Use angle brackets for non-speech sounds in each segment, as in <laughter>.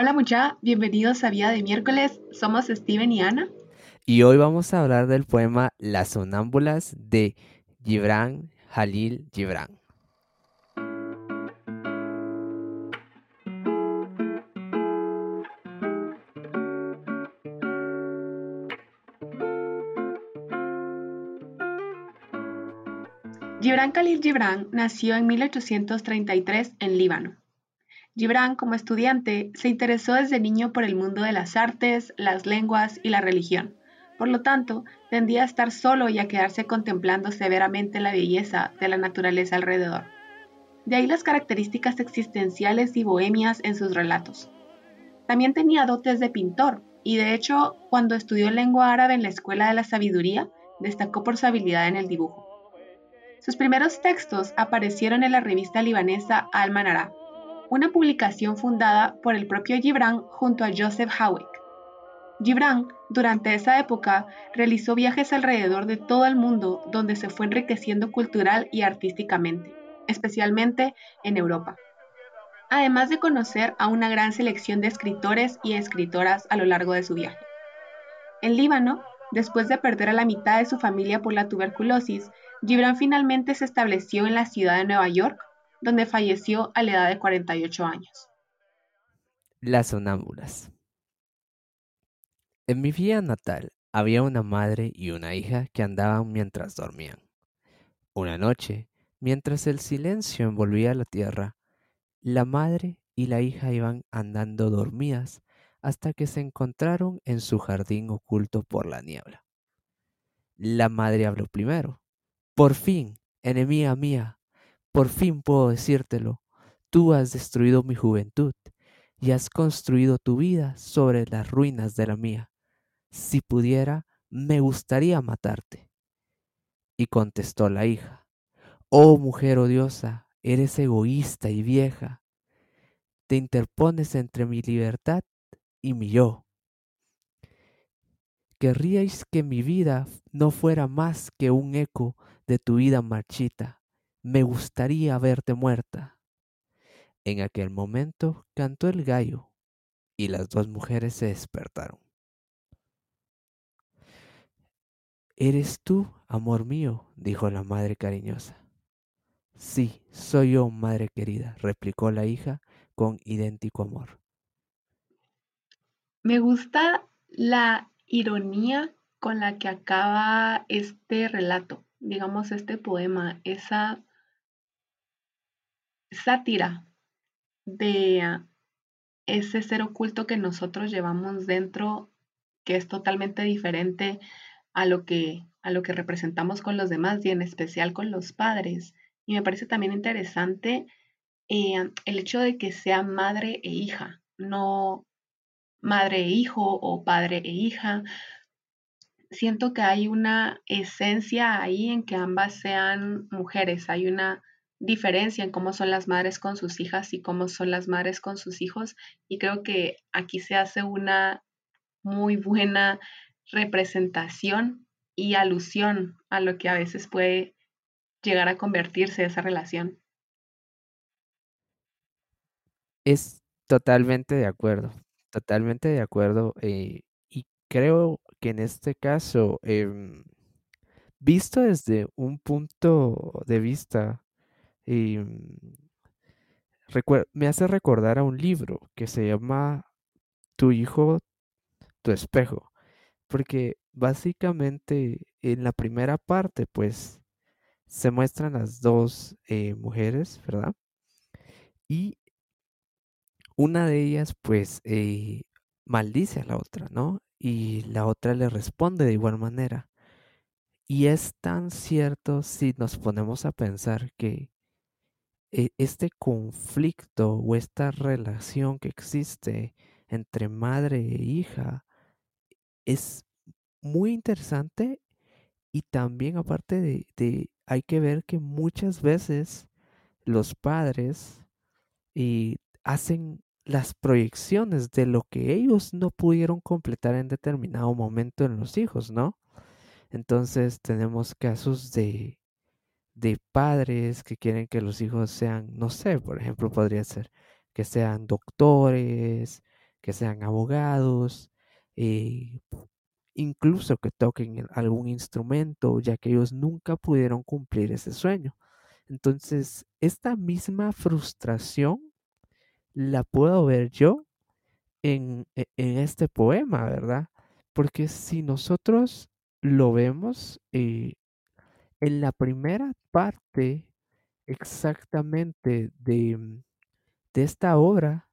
Hola mucha, bienvenidos a Vía de Miércoles, somos Steven y Ana. Y hoy vamos a hablar del poema Las sonámbulas de Gibran Jalil Gibran. Gibran Khalil Gibran nació en 1833 en Líbano. Gibran, como estudiante, se interesó desde niño por el mundo de las artes, las lenguas y la religión. Por lo tanto, tendía a estar solo y a quedarse contemplando severamente la belleza de la naturaleza alrededor. De ahí las características existenciales y bohemias en sus relatos. También tenía dotes de pintor, y de hecho, cuando estudió lengua árabe en la Escuela de la Sabiduría, destacó por su habilidad en el dibujo. Sus primeros textos aparecieron en la revista libanesa Al-Manara, una publicación fundada por el propio Gibran junto a Joseph Hawick. Gibran, durante esa época, realizó viajes alrededor de todo el mundo donde se fue enriqueciendo cultural y artísticamente, especialmente en Europa. Además de conocer a una gran selección de escritores y escritoras a lo largo de su viaje. En Líbano, después de perder a la mitad de su familia por la tuberculosis, Gibran finalmente se estableció en la ciudad de Nueva York, donde falleció a la edad de 48 años. Las sonámbulas. En mi villa natal había una madre y una hija que andaban mientras dormían. Una noche, mientras el silencio envolvía la tierra, la madre y la hija iban andando dormidas hasta que se encontraron en su jardín oculto por la niebla. La madre habló primero por fin, enemiga mía, por fin puedo decírtelo, tú has destruido mi juventud y has construido tu vida sobre las ruinas de la mía. Si pudiera, me gustaría matarte. Y contestó la hija, Oh mujer odiosa, eres egoísta y vieja. Te interpones entre mi libertad y mi yo. Querríais que mi vida no fuera más que un eco de tu vida marchita. Me gustaría verte muerta. En aquel momento cantó el gallo y las dos mujeres se despertaron. ¿Eres tú, amor mío? dijo la madre cariñosa. Sí, soy yo, madre querida, replicó la hija con idéntico amor. Me gusta la ironía con la que acaba este relato, digamos este poema, esa sátira de ese ser oculto que nosotros llevamos dentro, que es totalmente diferente a lo que, a lo que representamos con los demás y en especial con los padres. Y me parece también interesante eh, el hecho de que sea madre e hija, no madre e hijo o padre e hija. Siento que hay una esencia ahí en que ambas sean mujeres, hay una diferencia en cómo son las madres con sus hijas y cómo son las madres con sus hijos y creo que aquí se hace una muy buena representación y alusión a lo que a veces puede llegar a convertirse esa relación. Es totalmente de acuerdo. Totalmente de acuerdo. Eh, y creo que en este caso, em, visto desde un punto de vista, em, me hace recordar a un libro que se llama Tu hijo, tu espejo. Porque básicamente en la primera parte, pues, se muestran las dos eh, mujeres, ¿verdad? Y una de ellas pues eh, maldice a la otra, ¿no? Y la otra le responde de igual manera. Y es tan cierto si nos ponemos a pensar que eh, este conflicto o esta relación que existe entre madre e hija es muy interesante y también aparte de, hay que ver que muchas veces los padres eh, hacen las proyecciones de lo que ellos no pudieron completar en determinado momento en los hijos, ¿no? Entonces tenemos casos de, de padres que quieren que los hijos sean, no sé, por ejemplo, podría ser que sean doctores, que sean abogados, eh, incluso que toquen algún instrumento, ya que ellos nunca pudieron cumplir ese sueño. Entonces, esta misma frustración la puedo ver yo en, e, en este poema, ¿verdad? Porque si nosotros lo vemos eh, en la primera parte exactamente de, mm, de esta obra,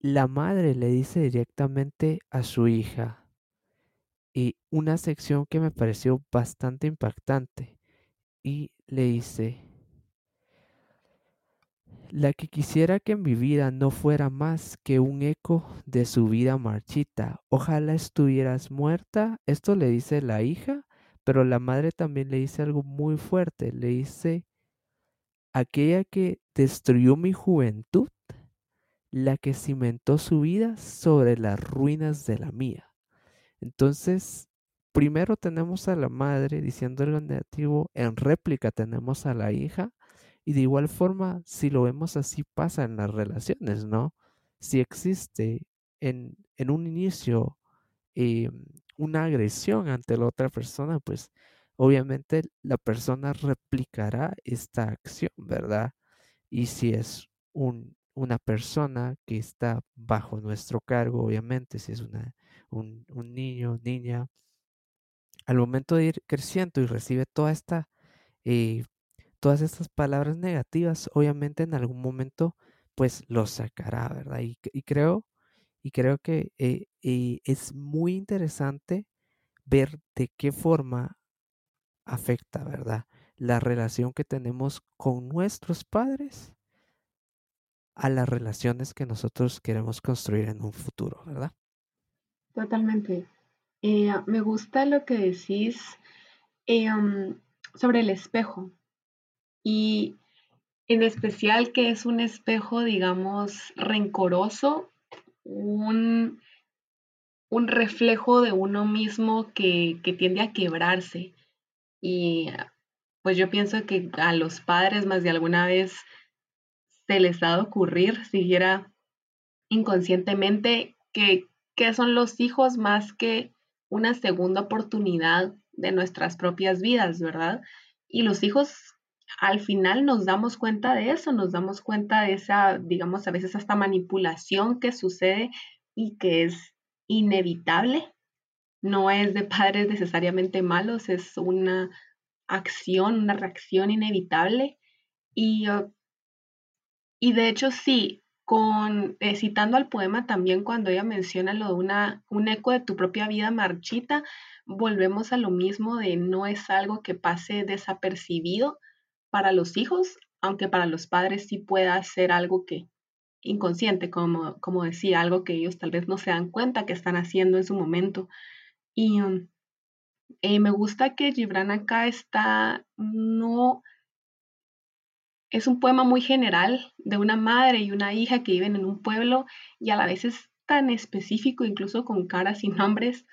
la madre le dice directamente a su hija, y una sección que me pareció bastante impactante, y le dice, la que quisiera que mi vida no fuera más que un eco de su vida marchita. Ojalá estuvieras muerta. Esto le dice la hija, pero la madre también le dice algo muy fuerte. Le dice, aquella que destruyó mi juventud, la que cimentó su vida sobre las ruinas de la mía. Entonces, primero tenemos a la madre diciendo algo negativo, en réplica tenemos a la hija y de igual forma, si lo vemos así, pasa en las relaciones, ¿no? Si existe en, en un inicio eh, una agresión ante la otra persona, pues obviamente la persona replicará esta acción, ¿verdad? Y si es un, una persona que está bajo nuestro cargo, obviamente, si es una, un, un niño, niña, al momento de ir creciendo y recibe toda esta eh, todas estas palabras negativas, obviamente en algún momento, pues lo sacará, ¿verdad? Y, creo, y creo que eh, es muy interesante ver de qué forma afecta, ¿verdad? La relación que tenemos con nuestros padres a las relaciones que nosotros queremos construir en un futuro, ¿verdad? Totalmente. Eh, me gusta lo que decís eh, um, sobre el espejo, y en especial que es un espejo, digamos, rencoroso, un, un reflejo de uno mismo que, que, tiende a quebrarse. Y pues yo pienso que a los padres más de alguna vez se les ha de ocurrir, siquiera inconscientemente, que, que son los hijos más que una segunda oportunidad de nuestras propias vidas, ¿verdad? Y los hijos al final nos damos cuenta de eso, nos damos cuenta de esa, digamos, a veces hasta manipulación que sucede y que es inevitable. No es de padres necesariamente malos, es una acción, una reacción inevitable. Y, uh, y de hecho, sí, con, eh, citando al poema también cuando ella menciona lo de una, un eco de tu propia vida marchita, volvemos a lo mismo de no es algo que pase desapercibido, para los hijos, aunque para los padres sí pueda ser algo que inconsciente, como, como decía, algo que ellos tal vez no se dan cuenta que están haciendo en su momento. Y um, eh, me gusta que Gibran acá está, no, es un poema muy general de una madre y una hija que viven en un pueblo y a la vez es tan específico, incluso con caras y <laughs> nombres,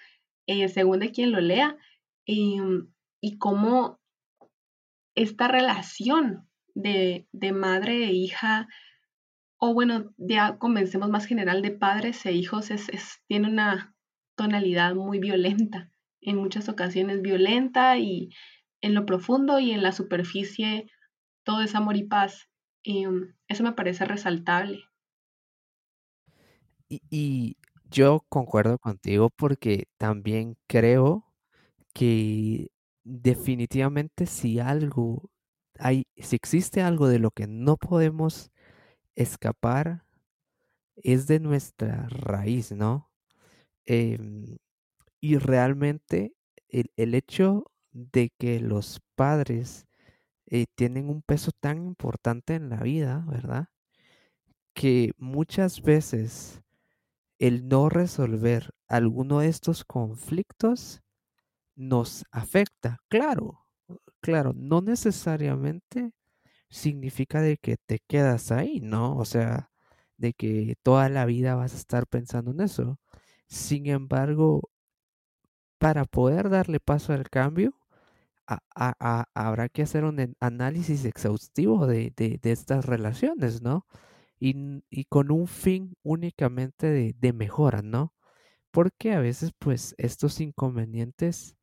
eh, según de quien lo lea, um, y cómo esta relación de, madre e hija, o bueno, ya comencemos más general de padres e hijos, es, tiene una tonalidad muy violenta, en muchas ocasiones violenta y en lo profundo y en la superficie todo es amor y paz. Y um, eso me parece resaltable. Y, yo concuerdo contigo porque también creo que definitivamente si algo hay, si existe algo de lo que no podemos escapar, es de nuestra raíz, ¿no? Em, y realmente el, el, hecho de que los padres eh, tienen un peso tan importante en la vida, ¿verdad? Que muchas veces el no resolver alguno de estos conflictos nos afecta. Claro, claro, no necesariamente significa de que te quedas ahí, ¿no? O sea, de que toda la vida vas a estar pensando en eso. Sin embargo, para poder darle paso al cambio, habrá que hacer un análisis exhaustivo de, estas relaciones, ¿no? y, con un fin únicamente de, mejora, ¿no? Porque a veces pues estos inconvenientes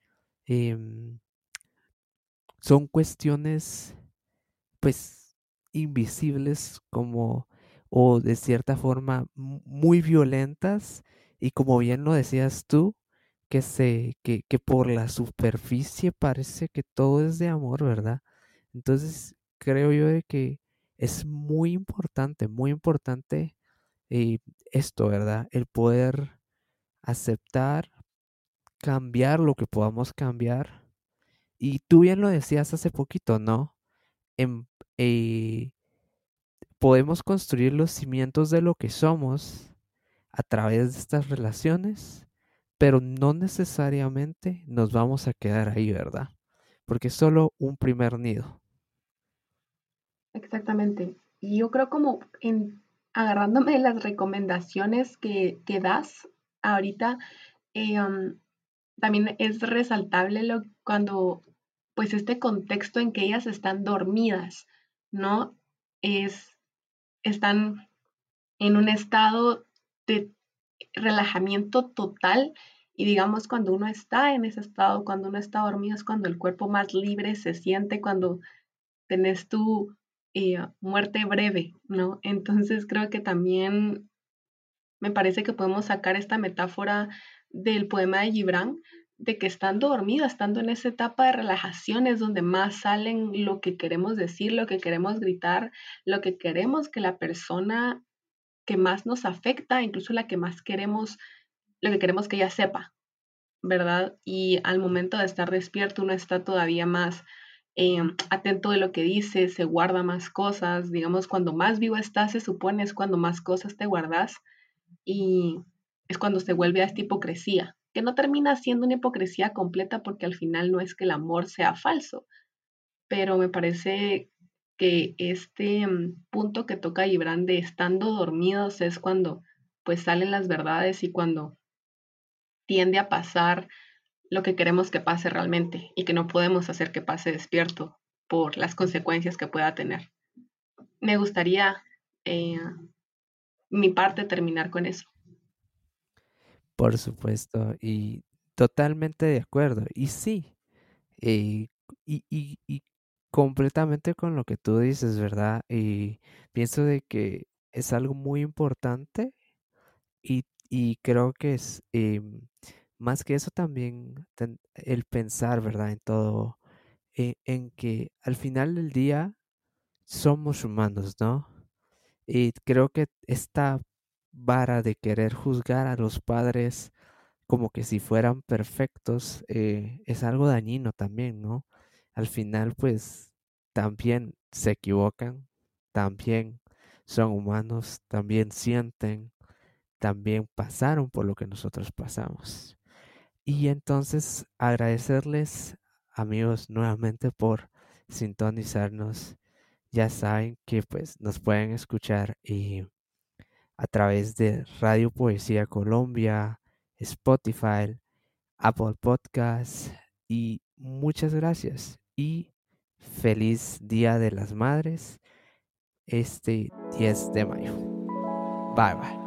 em, son cuestiones pues invisibles como o de cierta forma muy violentas y como bien lo decías tú, que, se, que, que por la superficie parece que todo es de amor, ¿verdad? Entonces creo yo de que es muy importante, muy importante eh, esto, ¿verdad? El poder aceptar, cambiar lo que podamos cambiar. Y tú bien lo decías hace poquito, ¿no? En, eh, podemos construir los cimientos de lo que somos a través de estas relaciones, pero no necesariamente nos vamos a quedar ahí, ¿verdad? Porque es solo un primer nido. Exactamente. Y yo creo como en agarrándome de las recomendaciones que, que das ahorita, eh, también es resaltable lo, cuando, pues este contexto en que ellas están dormidas, ¿no? Es, están en un estado de relajamiento total y digamos cuando uno está en ese estado, cuando uno está dormido es cuando el cuerpo más libre se siente, cuando tenés tu eh, muerte breve, ¿no? Entonces creo que también me parece que podemos sacar esta metáfora del poema de Gibran, de que estando dormido, estando en esa etapa de relajación es donde más salen lo que queremos decir, lo que queremos gritar, lo que queremos que la persona que más nos afecta, incluso la que más queremos, lo que queremos que ella sepa, ¿verdad? Y al momento de estar despierto uno está todavía más eh, atento de lo que dice, se guarda más cosas, digamos, cuando más vivo estás, se supone es cuando más cosas te guardas y es cuando se vuelve a esta hipocresía, que no termina siendo una hipocresía completa porque al final no es que el amor sea falso, pero me parece que este mm, punto que toca Gibran de estando dormidos es cuando pues salen las verdades y cuando tiende a pasar lo que queremos que pase realmente y que no podemos hacer que pase despierto por las consecuencias que pueda tener. Me gustaría eh, mi parte terminar con eso. Por supuesto, y totalmente de acuerdo. Y sí, eh, y, y, y, completamente con lo que tú dices, ¿verdad? Y pienso de que es algo muy importante y, y creo que es em, más que eso también el pensar, ¿verdad? En todo, en que al final del día somos humanos, ¿no? Y creo que esta vara de querer juzgar a los padres como que si fueran perfectos eh, es algo dañino también, ¿no? Al final pues también se equivocan, también son humanos, también sienten, también pasaron por lo que nosotros pasamos. Y entonces agradecerles amigos nuevamente por sintonizarnos. Ya saben que pues nos pueden escuchar y a través de Radio Poesía Colombia, Spotify, Apple Podcasts y muchas gracias y feliz Día de las Madres este 10 de mayo. Bye bye.